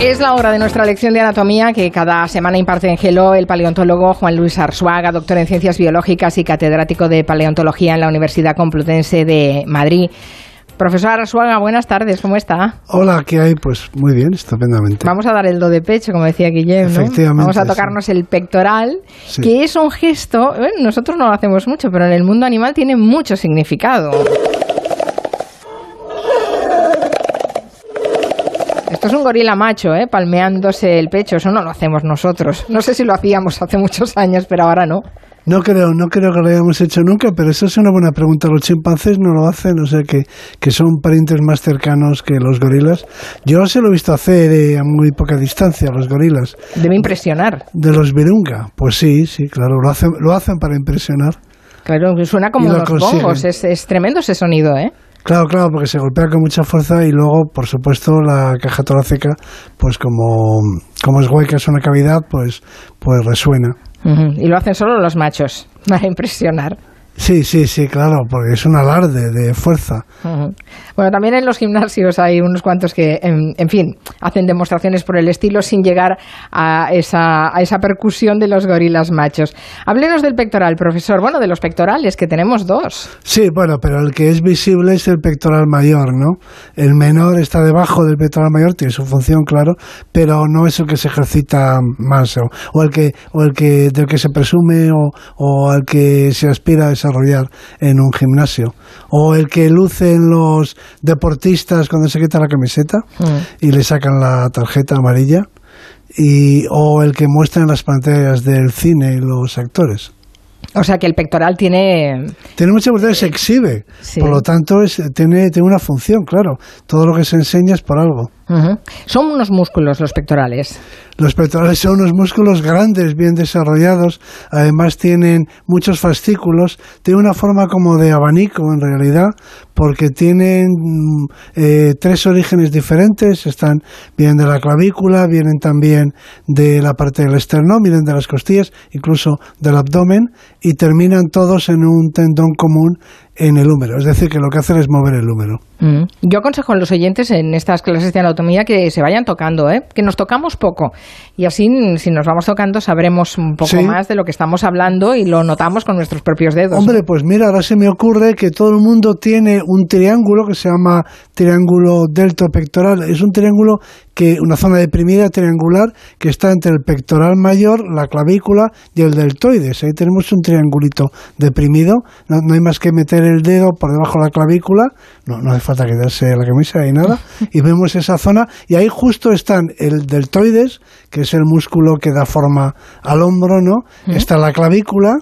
Es la hora de nuestra lección de anatomía que cada semana imparte en Gelo el paleontólogo Juan Luis Arzuaga, doctor en ciencias biológicas y catedrático de paleontología en la Universidad Complutense de Madrid. Profesor Arzuaga, buenas tardes, ¿cómo está? Hola, ¿qué hay? Pues muy bien, estupendamente. Vamos a dar el do de pecho, como decía Guillem, ¿no? Efectivamente, Vamos a tocarnos el pectoral, Sí. que es un gesto, bueno, nosotros no lo hacemos mucho, pero en el mundo animal tiene mucho significado. Esto es un gorila macho, ¿eh? palmeándose el pecho. Eso no lo hacemos nosotros. No sé si lo hacíamos hace muchos años, pero ahora no. No creo, no creo que lo hayamos hecho nunca, pero eso es una buena pregunta. Los chimpancés no lo hacen, o sea que, que son parientes más cercanos que los gorilas. Yo se lo he visto hacer eh, a muy poca distancia, los gorilas. Debe impresionar. De los virunga, pues sí, sí, claro, lo hacen, lo hacen para impresionar. Claro, suena como lo unos consiguen. bongos. Es, es tremendo ese sonido, ¿eh? Claro, claro, porque se golpea con mucha fuerza y luego, por supuesto, la caja torácica, pues como, como es hueca, es una cavidad, pues, pues resuena. Y lo hacen solo los machos, para impresionar. Sí, sí, sí, claro, porque es un alarde de fuerza. Bueno, también en los gimnasios hay unos cuantos que, en, en fin, hacen demostraciones por el estilo sin llegar a esa, a esa percusión de los gorilas machos. Háblenos del pectoral, profesor. Bueno, de los pectorales, que tenemos dos. Sí, bueno, pero el que es visible es el pectoral mayor, ¿no? El menor está debajo del pectoral mayor, tiene su función, claro, pero no es el que se ejercita más, o, o el que, o el que del que se presume o, o al que se aspira a desarrollar en un gimnasio, o el que lucen los deportistas cuando se quita la camiseta y le sacan la tarjeta amarilla, y, o el que muestran en las pantallas del cine y los actores. O sea que el pectoral tiene... Tiene mucha importancia, se exhibe. Sí. Por lo tanto, es, tiene, tiene una función, claro. Todo lo que se enseña es por algo. Son unos músculos los pectorales. Los pectorales son unos músculos grandes, bien desarrollados. Además, tienen muchos fascículos. Tienen una forma como de abanico, en realidad, porque tienen mm, eh, tres orígenes diferentes. Están, vienen de la clavícula, vienen también de la parte del esternón, vienen de las costillas, incluso del abdomen, y terminan todos en un tendón común en el húmero. Es decir, que lo que hacen es mover el húmero. Mm. Yo aconsejo a los oyentes en estas clases de anatomía que se vayan tocando, ¿eh? que nos tocamos poco. Y así, si nos vamos tocando, sabremos un poco Sí. más de lo que estamos hablando y lo notamos con nuestros propios dedos. Hombre, pues mira, ahora se me ocurre que todo el mundo tiene un triángulo que se llama triángulo deltopectoral. Es un triángulo que, una zona deprimida triangular que está entre el pectoral mayor, la clavícula y el deltoides. Ahí tenemos un triangulito deprimido. No, no hay más que meter el dedo por debajo de la clavícula. No, no hace falta quitarse la camisa y nada. Y vemos esa zona. Y ahí justo están el deltoides, que es el músculo que da forma al hombro, ¿no? Está la clavícula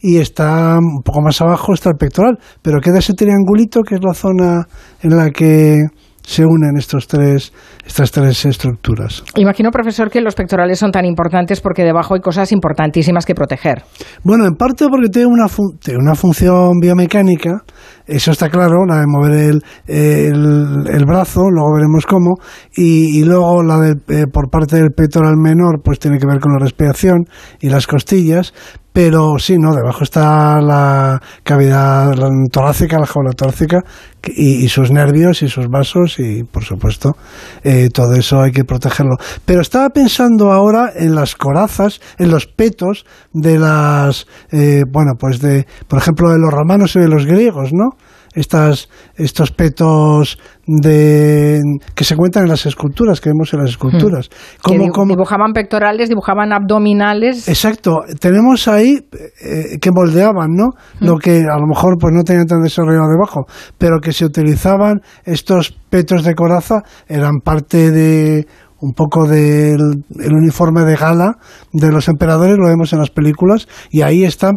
y está un poco más abajo está el pectoral, pero queda ese triangulito que es la zona en la que se unen estos tres, estas tres estructuras. Imagino, profesor, que los pectorales son tan importantes porque debajo hay cosas importantísimas que proteger. Bueno, en parte porque tiene una, fun- tiene una función biomecánica, eso está claro, la de mover el, el, el brazo, luego veremos cómo, y, y luego la del, eh, por parte del pectoral menor, pues tiene que ver con la respiración y las costillas, pero sí, no, debajo está la cavidad torácica, la jaula torácica, y sus nervios y sus vasos, y por supuesto, eh, todo eso hay que protegerlo. Pero estaba pensando ahora en las corazas, en los petos de las, eh, bueno, pues de, por ejemplo, de los romanos y de los griegos, ¿no? Estas, estos petos de, que se cuentan en las esculturas, que vemos en las esculturas. Que ¿Cómo- di- cómo- dibujaban pectorales, dibujaban abdominales. Exacto, tenemos ahí eh, que moldeaban, ¿no? Lo que a lo mejor pues no tenían tan desarrollado debajo, pero que se utilizaban estos petos de coraza eran parte de un poco del el uniforme de gala de los emperadores, lo vemos en las películas, y ahí están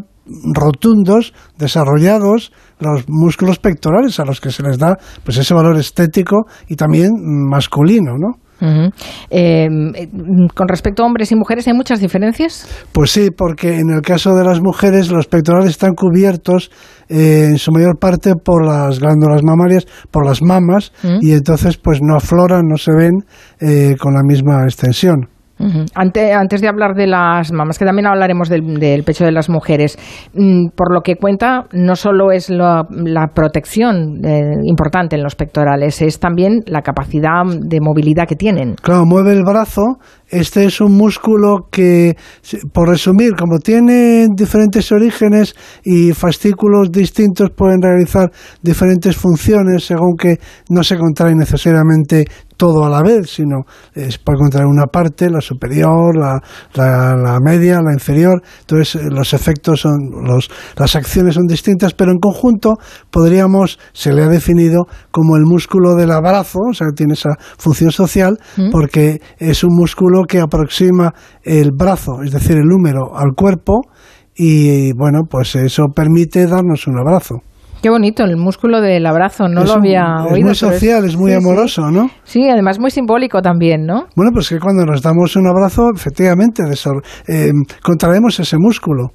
rotundos, desarrollados los músculos pectorales a los que se les da pues ese valor estético y también masculino, ¿no? Eh, con respecto a hombres y mujeres, ¿hay muchas diferencias? Pues sí, porque en el caso de las mujeres los pectorales están cubiertos eh, en su mayor parte por las glándulas mamarias, por las mamas, y entonces pues no afloran, no se ven eh, con la misma extensión. Antes, de hablar de las mamás, que también hablaremos del, pecho de las mujeres, mm, por lo que cuenta, no solo es la, protección eh, importante en los pectorales, es también la capacidad de movilidad que tienen. Claro, mueve el brazo. Este es un músculo que, por resumir, como tiene diferentes orígenes y fascículos distintos, pueden realizar diferentes funciones según que no se contrae necesariamente todo a la vez, sino es para encontrar una parte, la superior, la, la, media, la inferior. Entonces eh, los efectos son, los, las acciones son distintas, pero en conjunto podríamos, se le ha definido como el músculo del abrazo, o sea, tiene esa función social, mm. porque es un músculo que aproxima el brazo, es decir, el número al cuerpo, y bueno, pues eso permite darnos un abrazo. Qué bonito, el músculo del abrazo, no lo había oído. Es muy social, es, muy amoroso, ¿no? Sí, además muy simbólico también, ¿no? Bueno, pues que cuando nos damos un abrazo, efectivamente, eh, contraemos ese músculo.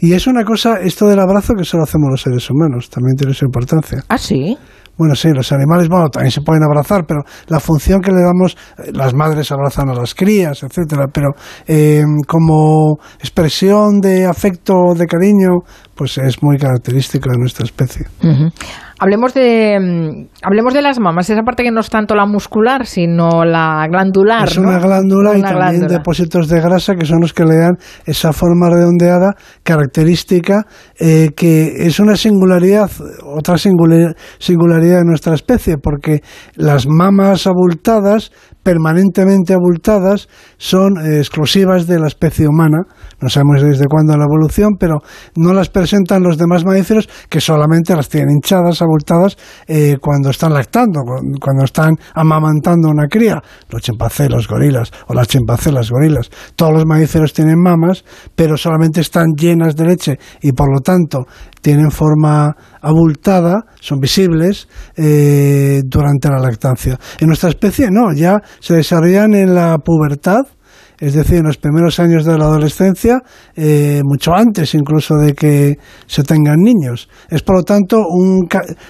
Y es una cosa, esto del abrazo, que solo hacemos los seres humanos, también tiene su importancia. Ah, sí. Bueno, sí, los animales, bueno, también se pueden abrazar, pero la función que le damos, eh, las madres abrazan a las crías, etcétera, pero eh, como expresión de afecto, de cariño, pues es muy característico de nuestra especie. Hablemos de, mm, hablemos de las mamas, esa parte que no es tanto la muscular, sino la glandular. Es una glándula y también depósitos de grasa que son los que le dan esa forma redondeada característica eh, que es una singularidad, otra singularidad de nuestra especie, porque las mamas abultadas permanentemente abultadas son eh, exclusivas de la especie humana. No sabemos desde cuándo la evolución, pero no las presentan los demás mamíferos que solamente las tienen hinchadas, abultadas, eh, cuando están lactando, cuando están amamantando una cría. Los chimpancés, los gorilas, o las chimpancés, las gorilas. Todos los mamíferos tienen mamas, pero solamente están llenas de leche y por lo tanto tienen forma abultada, son visibles eh, durante la lactancia. En nuestra especie no, ya se desarrollan en la pubertad, es decir, en los primeros años de la adolescencia, eh, mucho antes incluso de que se tengan niños. Es por lo tanto un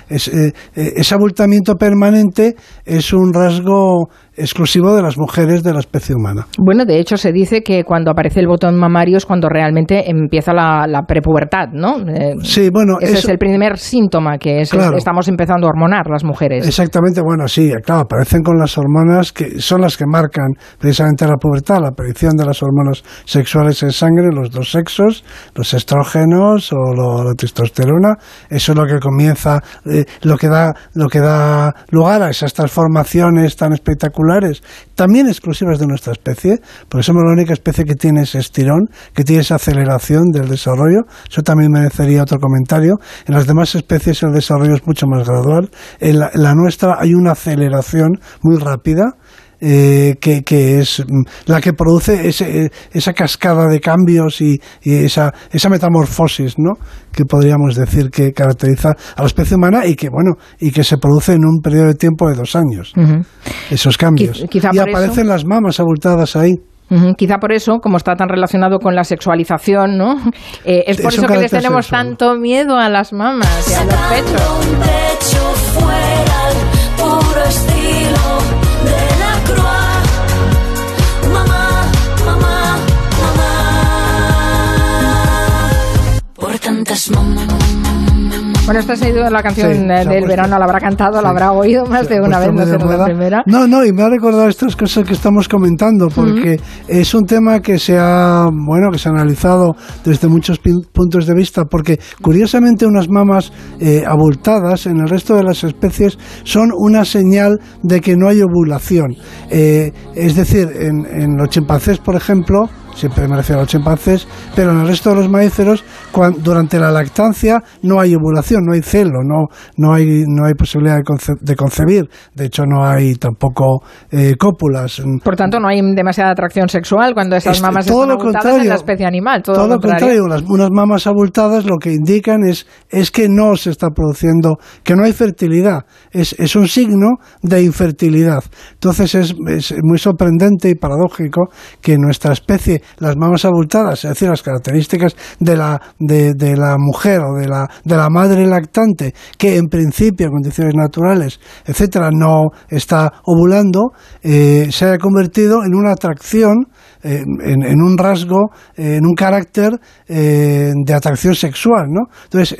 eh, ese abultamiento permanente es un rasgo exclusivo de las mujeres de la especie humana. Bueno, de hecho se dice que cuando aparece el botón mamario es cuando realmente empieza la, prepubertad, ¿no? Eh, sí, bueno, ese es el primer síntoma que estamos empezando a hormonar las mujeres. Exactamente, bueno, sí, claro, aparecen con las hormonas que son las que marcan precisamente la pubertad, la aparición de las hormonas sexuales en sangre, los dos sexos, los estrógenos o la testosterona, eso es lo que comienza, eh, lo que da, lo que da lugar a esas transformaciones tan espectaculares también exclusivas de nuestra especie, porque somos la única especie que tiene ese estirón, que tiene esa aceleración del desarrollo. Eso también merecería otro comentario. En las demás especies el desarrollo es mucho más gradual. En la nuestra hay una aceleración muy rápida eh, que, que, es mm, la que produce ese, esa cascada de cambios y, esa, esa metamorfosis, ¿no? Que podríamos decir que caracteriza a la especie humana y que, bueno, y que se produce en un periodo de tiempo de dos años. Esos cambios. y aparecen las mamas abultadas ahí. Quizá por eso, como está tan relacionado con la sexualización, ¿no? Eh, es por eso que les tenemos tanto miedo a las mamas y a los pechos. Bueno, esta ha sido la canción del verano, la habrá cantado, la habrá oído más de una vez, no la primera. No, no, y me ha recordado estas cosas que estamos comentando, porque es un tema que se ha, bueno, que se ha analizado desde muchos puntos de vista, porque curiosamente unas mamas eh, abultadas en el resto de las especies son una señal de que no hay ovulación. Eh, es decir, en, en los chimpancés, por ejemplo, siempre me refiero a los chimpancés, pero en el resto de los mamíferos, durante la lactancia no hay ovulación, no hay celo, no, no, hay, no hay posibilidad de, concebir, de hecho no hay tampoco eh, cópulas. Por tanto, no hay demasiada atracción sexual cuando esas mamas están abultadas en la especie animal. Todo, lo contrario, las, unas mamas abultadas lo que indican es, es que no se está produciendo, que no hay fertilidad, es, es un signo de infertilidad. Entonces es, es muy sorprendente y paradójico que nuestra especie las mamas abultadas, es decir, las características de la, de, la mujer o de la, de la madre lactante, que en principio, en condiciones naturales, etcétera, no está ovulando, eh, se haya convertido en una atracción en, un rasgo, en un carácter de atracción sexual, ¿no? Entonces,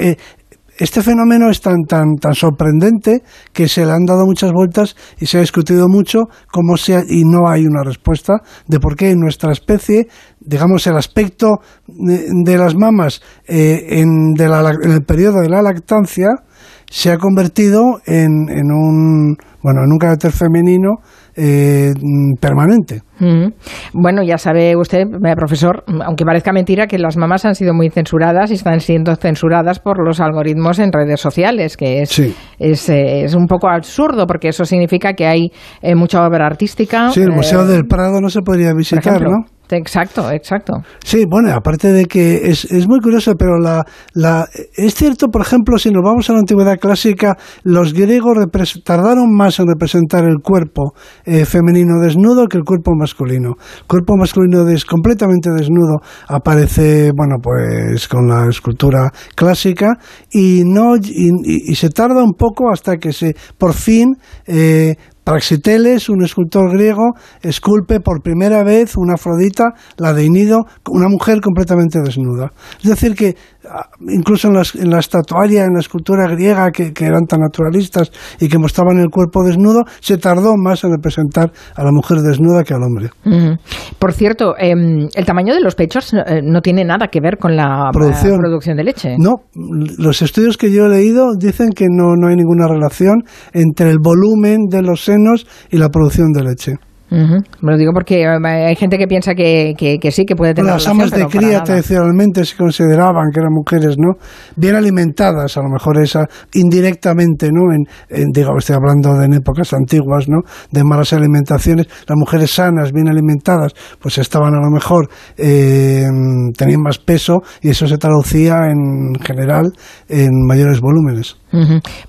este fenómeno es tan, tan, tan sorprendente que se le han dado muchas vueltas y se ha discutido mucho cómo sea, y no hay una respuesta de por qué en nuestra especie, digamos, el aspecto de, las mamas eh, en, en el periodo de la lactancia se ha convertido en, en un, bueno, en un carácter femenino eh, permanente. Bueno, ya sabe usted, eh, profesor, aunque parezca mentira, que las mamás han sido muy censuradas y están siendo censuradas por los algoritmos en redes sociales, que es, es, eh, es, un poco absurdo, porque eso significa que hay mucha obra artística. Sí, el Museo del Prado no se podría visitar, ¿no? Exacto, exacto. Sí, bueno, aparte de que es, es muy curioso, pero la, la, es cierto, por ejemplo, si nos vamos a la antigüedad clásica, los griegos tardaron más en representar el cuerpo eh, femenino desnudo que el cuerpo masculino. El cuerpo masculino completamente desnudo aparece, bueno, pues con la escultura clásica y no y, y, se tarda un poco hasta que se por fin eh, Praxiteles, un escultor griego, esculpe por primera vez una Afrodita, la de Inido, una mujer completamente desnuda. Es decir, que incluso en, en, la estatuaria, en la escultura griega, que, eran tan naturalistas y que mostraban el cuerpo desnudo, se tardó más en representar a la mujer desnuda que al hombre. Por cierto, em, el tamaño de los pechos eh, no tiene nada que ver con la producción, producción de leche. No, los estudios que yo he leído dicen que no, no hay ninguna relación entre el volumen de los senos y la producción de leche. Me lo digo porque eh, hay gente que piensa que, que, sí, que puede tener Las amas de cría tradicionalmente se consideraban que eran mujeres, ¿no? Bien alimentadas, a lo mejor esa indirectamente, ¿no? En, digo, estoy hablando de en épocas antiguas, ¿no? De malas alimentaciones. Las mujeres sanas, bien alimentadas, pues estaban a lo mejor, eh, tenían más peso y eso se traducía en general en mayores volúmenes.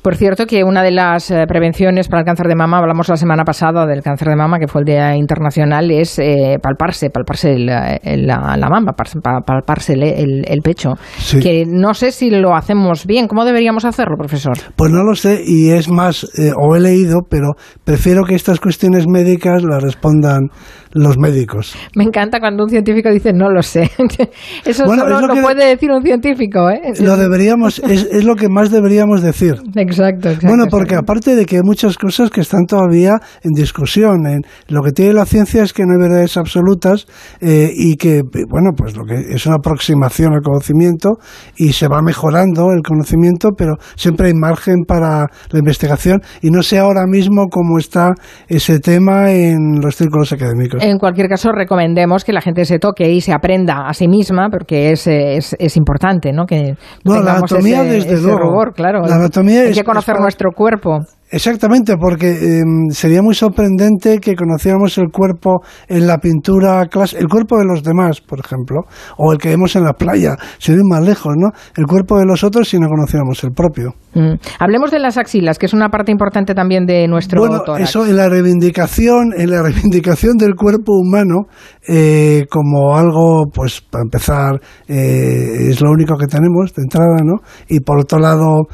Por cierto, que una de las eh, prevenciones para el cáncer de mama, hablamos la semana pasada del cáncer de mama, que fue el Día Internacional, es eh, palparse, palparse la, mama, palparse el, pecho. Que no sé si lo hacemos bien. ¿Cómo deberíamos hacerlo, profesor? Pues no lo sé, y es más, eh, o he leído, pero prefiero que estas cuestiones médicas las respondan los médicos. Me encanta cuando un científico dice no lo sé. Eso solo lo, puede decir un científico. ¿eh? Lo deberíamos, es, es, lo que más deberíamos decir. Exacto, exacto. Bueno, porque aparte de que hay muchas cosas que están todavía en discusión, en, lo que tiene la ciencia es que no hay verdades absolutas eh, y que, bueno, pues lo que es una aproximación al conocimiento y se va mejorando el conocimiento, pero siempre hay margen para la investigación y no sé ahora mismo cómo está ese tema en los círculos académicos. En cualquier caso, recomendemos que la gente se toque y se aprenda a sí misma, porque es, es, es importante, ¿no? Que bueno, la anatomía, desde luego. claro. La anatomía Hay que conocer nuestro cuerpo. Exactamente, porque em, sería muy sorprendente que conociéramos el cuerpo en la pintura, el cuerpo de los demás, por ejemplo, o el que vemos en la playa, sin ir más lejos, ¿no? El cuerpo de los otros si no conociéramos el propio. Mm. Hablemos de las axilas, que es una parte importante también de nuestro Bueno, eso en la reivindicación, en la reivindicación del cuerpo humano, eh, como algo, pues, para empezar, eh, es lo único que tenemos de entrada, ¿no? Y por otro lado,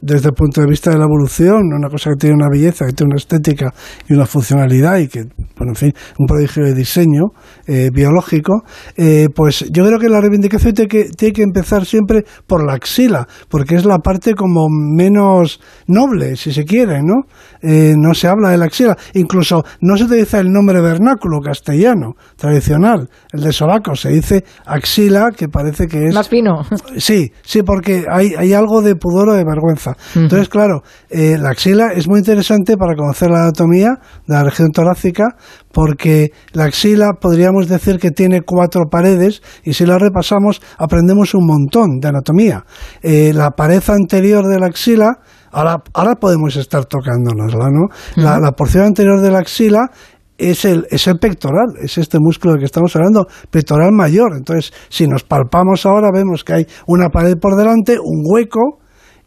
desde el punto de vista de la evolución, una cosa que tiene una belleza, que tiene una estética y una funcionalidad y que, bueno, en fin, un prodigio de diseño eh, biológico, eh, pues yo creo que la reivindicación tiene que, tiene que empezar siempre por la axila, porque es la parte como menos noble, si se quiere, ¿no? Eh, no se habla de la axila, incluso no se utiliza el nombre vernáculo castellano tradicional, el de sobaco, se dice axila, que parece que es... Más fino. Sí, sí, porque hay, hay algo de pudor o de vergüenza entonces, claro, eh, la axila es muy interesante para conocer la anatomía de la región torácica, porque la axila podríamos decir que tiene cuatro paredes y si la repasamos aprendemos un montón de anatomía. Eh, la pared anterior de la axila, ahora, ahora podemos estar tocándonosla, ¿no? la, la porción anterior de la axila es el, es el pectoral, es este músculo del que estamos hablando, pectoral mayor. Entonces, si nos palpamos ahora, vemos que hay una pared por delante, un hueco,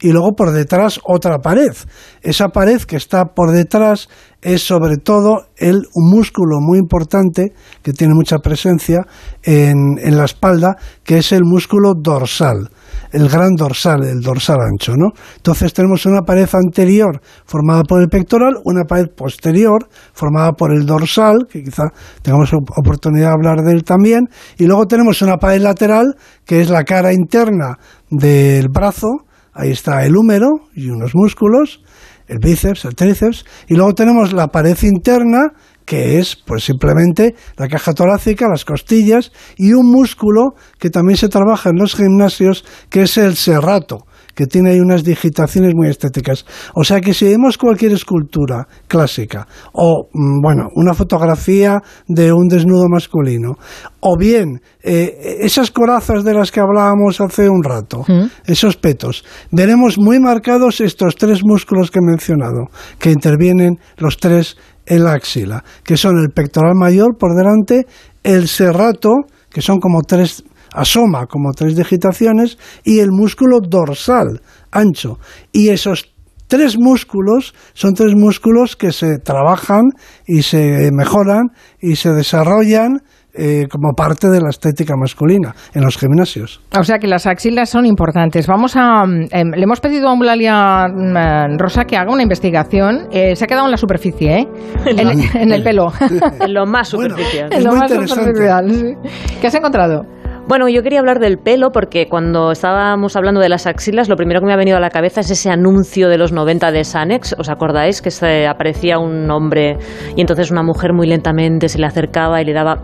y luego por detrás otra pared. Esa pared que está por detrás es sobre todo el, un músculo muy importante que tiene mucha presencia en, en la espalda, que es el músculo dorsal. el gran dorsal, el dorsal ancho, ¿no? Entonces tenemos una pared anterior formada por el pectoral, una pared posterior formada por el dorsal, que quizá tengamos oportunidad de hablar de él también, y luego tenemos una pared lateral, que es la cara interna del brazo, ahí está el húmero y unos músculos, el bíceps, el tríceps, y luego tenemos la pared interna, que es pues simplemente la caja torácica, las costillas y un músculo que también se trabaja en los gimnasios, que es el serrato que tiene ahí unas digitaciones muy estéticas. O sea que si vemos cualquier escultura clásica o, mm, bueno, una fotografía de un desnudo masculino, o bien eh, esas corazas de las que hablábamos hace un rato, mm. esos petos, veremos muy marcados estos tres músculos que he mencionado, que intervienen los tres en la axila, que son el pectoral mayor por delante, el serrato, que son como tres asoma como tres digitaciones y el músculo dorsal ancho. Y esos tres músculos son tres músculos que se trabajan y se mejoran y se desarrollan eh, como parte de la estética masculina en los gimnasios. O sea que las axilas son importantes. Vamos a. Em, le hemos pedido a Eulalia mm, Rosa que haga una investigación. Eh, se ha quedado en la superficie, ¿eh? en, el pelo. en lo más superficial. en lo más superficial. ¿Qué has encontrado? Bueno, yo quería hablar del pelo porque cuando estábamos hablando de las axilas, lo primero que me ha venido a la cabeza es ese anuncio de los 90 de Sanex. ¿Os acordáis? Que se aparecía un hombre y entonces una mujer muy lentamente se le acercaba y le daba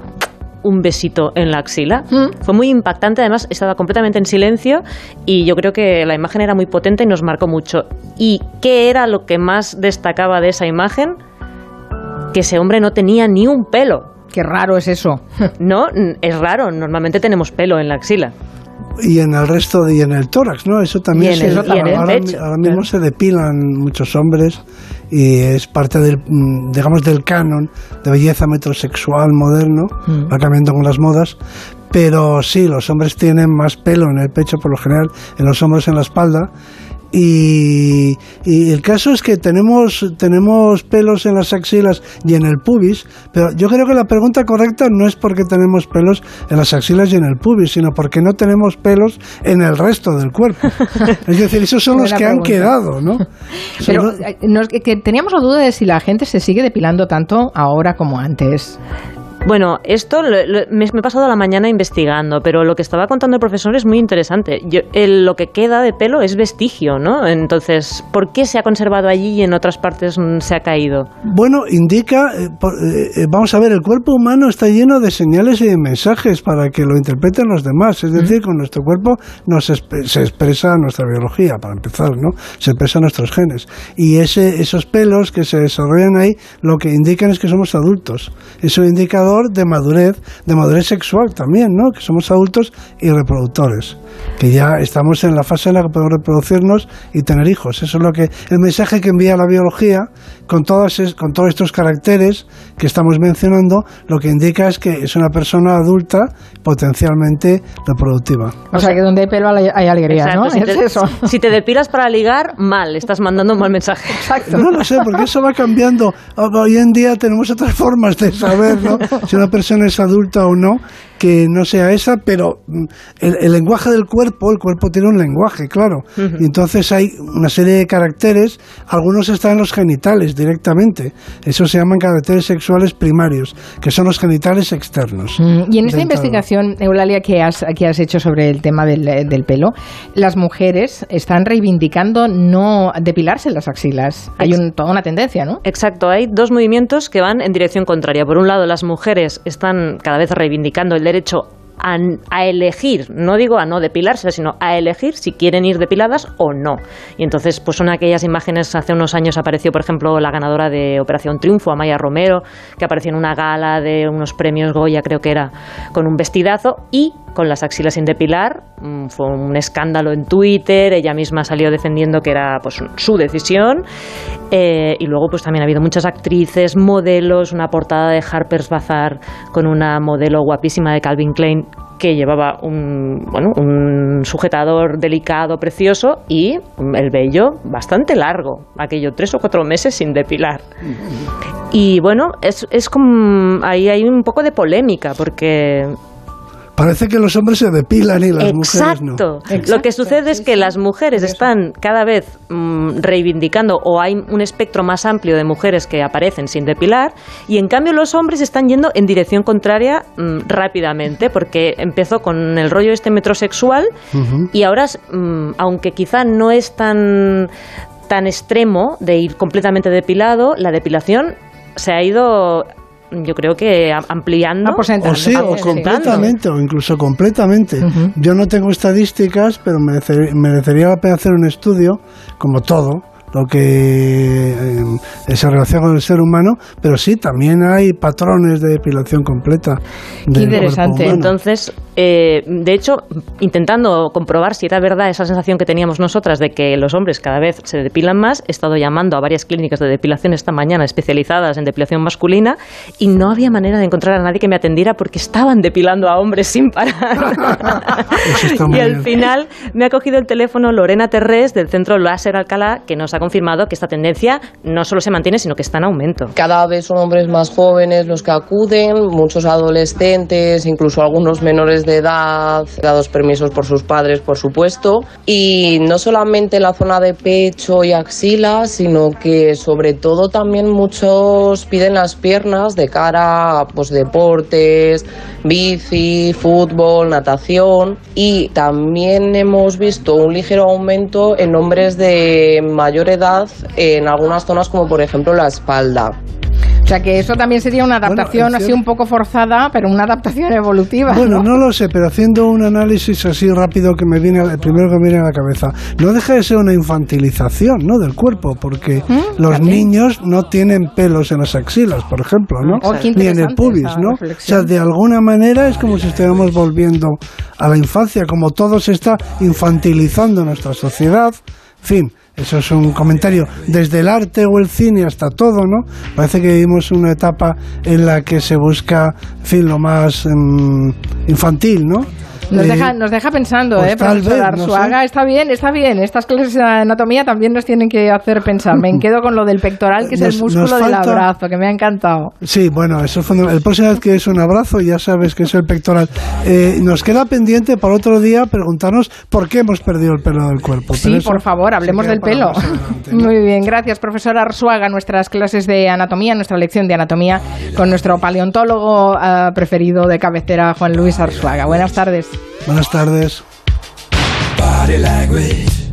un besito en la axila. Mm. Fue muy impactante, además estaba completamente en silencio y yo creo que la imagen era muy potente y nos marcó mucho. ¿Y qué era lo que más destacaba de esa imagen? Que ese hombre no tenía ni un pelo. Qué raro es eso. no, es raro. Normalmente tenemos pelo en la axila. Y en el resto, y en el tórax, ¿no? Eso también se, ahora, mismo se depilan muchos hombres y es parte del, mm, digamos, del canon de belleza metrosexual moderno, mm. va cambiando con las modas, pero sí, los hombres tienen más pelo en el pecho por lo general, en los hombros, en la espalda, y, el caso es que tenemos, tenemos pelos en las axilas y en el pubis, pero yo creo que la pregunta correcta no es porque tenemos pelos en las axilas y en el pubis, sino porque no tenemos pelos en el resto del cuerpo. Es decir, esos son los que han quedado, ¿no? Pero eh, que teníamos la duda de si la gente se sigue depilando tanto ahora como antes. Bueno, esto me, he pasado la mañana investigando, pero lo que estaba contando el profesor es muy interesante. lo que queda de pelo es vestigio, ¿no? Entonces, ¿por qué se ha conservado allí y en otras partes se ha caído? Bueno, indica, eh, eh, eh, vamos a ver, el cuerpo humano está lleno de señales y de mensajes para que lo interpreten los demás. Es decir, con nuestro cuerpo nos se expresa nuestra biología, para empezar, ¿no? Se expresan nuestros genes. Y ese, esos pelos que se desarrollan ahí, lo que indican es que somos adultos. Eso de madurez, de madurez sexual también, ¿no? Que somos adultos y reproductores, que ya estamos en la fase en la que podemos reproducirnos y tener hijos. Eso es lo que el mensaje que envía la biología con todas con todos estos caracteres que estamos mencionando, lo que indica es que es una persona adulta potencialmente reproductiva. O sea, que donde hay pelo hay alegría, ¿no? Si, te, eso. si te depilas para ligar, mal, estás mandando un mal mensaje. Exacto. No lo sé, porque eso va cambiando. Hoy en día tenemos otras formas de saber, ¿no? si una persona es adulta o no, que no sea esa, pero mm, el, lenguaje del cuerpo, el cuerpo tiene un lenguaje, claro. Y entonces hay una serie de caracteres, algunos están en los genitales directamente. Eso se llaman caracteres sexuales primarios, que son los genitales externos. Mm, y en esta investigación, Eulalia, que has, que has hecho sobre el tema del, del pelo, las mujeres están reivindicando no depilarse las axilas. Hay toda una tendencia, ¿no? Exacto, hay dos movimientos que van en dirección contraria. Por un lado, las mujeres están cada vez reivindicando el derecho derecho a, elegir, no digo a no depilarse, sino a elegir si quieren ir depiladas o no. Y entonces, pues son aquellas imágenes, hace unos años apareció, por ejemplo, la ganadora de Operación Triunfo, Amaya Romero, que apareció en una gala de unos premios Goya, creo que era, con un vestidazo y con las axilas sin depilar. Mm, fue un escándalo en Twitter, ella misma salió defendiendo que era pues, su decisión. Eh, y luego pues también ha habido muchas actrices, modelos, una portada de Harper's Bazaar con una modelo guapísima de Calvin Klein que llevaba un, bueno, un sujetador delicado, precioso y el vello bastante largo, aquello tres o cuatro meses sin depilar. Y bueno, es, es como ahí hay un poco de polémica porque Parece que los hombres se depilan y las mujeres no. Exacto. Lo que sucede es que las mujeres están cada vez mm, reivindicando o hay un espectro más amplio de mujeres que aparecen sin depilar y en cambio los hombres están yendo en dirección contraria mm, rápidamente porque empezó con el rollo este metrosexual y ahora, mm, aunque quizá no es tan tan extremo de ir completamente depilado, la depilación se ha ido yo creo que ampliando. O sí, o completamente o incluso completamente. Yo no tengo estadísticas pero merecería la pena hacer un estudio como todo lo que eh, se relaciona con el ser humano, pero sí, también hay patrones de depilación completa. interesante. Entonces, eh, de hecho, intentando comprobar si era verdad esa sensación que teníamos nosotras de que los hombres cada vez se depilan más, he estado llamando a varias clínicas de depilación esta mañana especializadas en depilación masculina y no había manera de encontrar a nadie que me atendiera porque estaban depilando a hombres sin parar. y al final me ha cogido el teléfono Lorena Terrés del Centro Láser Alcalá que nos ha confirmado que esta tendencia no solo se mantiene, sino que está en aumento. Cada vez son hombres más jóvenes los que acuden, muchos adolescentes, incluso algunos menores de edad, dados permisos por sus padres, por supuesto. Y no solamente la zona de pecho y axila, sino que sobre todo también muchos piden las piernas de cara a pues, deportes, bici, fútbol, natación. Y también hemos visto un ligero aumento en hombres de mayores en algunas zonas como por ejemplo la espalda. O sea que eso también sería una adaptación así un poco forzada, pero una adaptación evolutiva. Bueno, ¿no? lo sé, pero haciendo un análisis así rápido que me viene, el primero que me viene a la cabeza, no deja de ser una infantilización, ¿no? Del cuerpo, porque ¿Mm? los niños no tienen pelos en las axilas, por ejemplo, ¿no? Oh, Ni en el pubis, ¿no? O sea, de alguna manera es como si estuviéramos volviendo a la infancia, como todo se está infantilizando nuestra sociedad. En fin, eso es un comentario desde el arte o el cine hasta todo, ¿no? Parece que vivimos una etapa en la que se busca, en fin, lo más mm, infantil, ¿no? Nos, deja, nos deja pensando, pues ¿eh, profesor Arzuaga? Está bien, está bien. Estas clases de anatomía también nos tienen que hacer pensar. Me quedo con lo del pectoral, que es el músculo del abrazo, que me ha encantado. Sí, bueno, eso es fundamental. El próximo vez que es un abrazo, ya sabes que es el pectoral. Eh, nos queda pendiente para otro día preguntarnos por qué hemos perdido el pelo del cuerpo. sí, por favor, hablemos del pelo. Muy bien, gracias, profesor Arzuaga. Nuestras clases de anatomía, nuestra lección de anatomía con nuestro paleontólogo eh, preferido de cabecera, Juan Luis Arzuaga. Buenas tardes. Buenas tardes. Body language.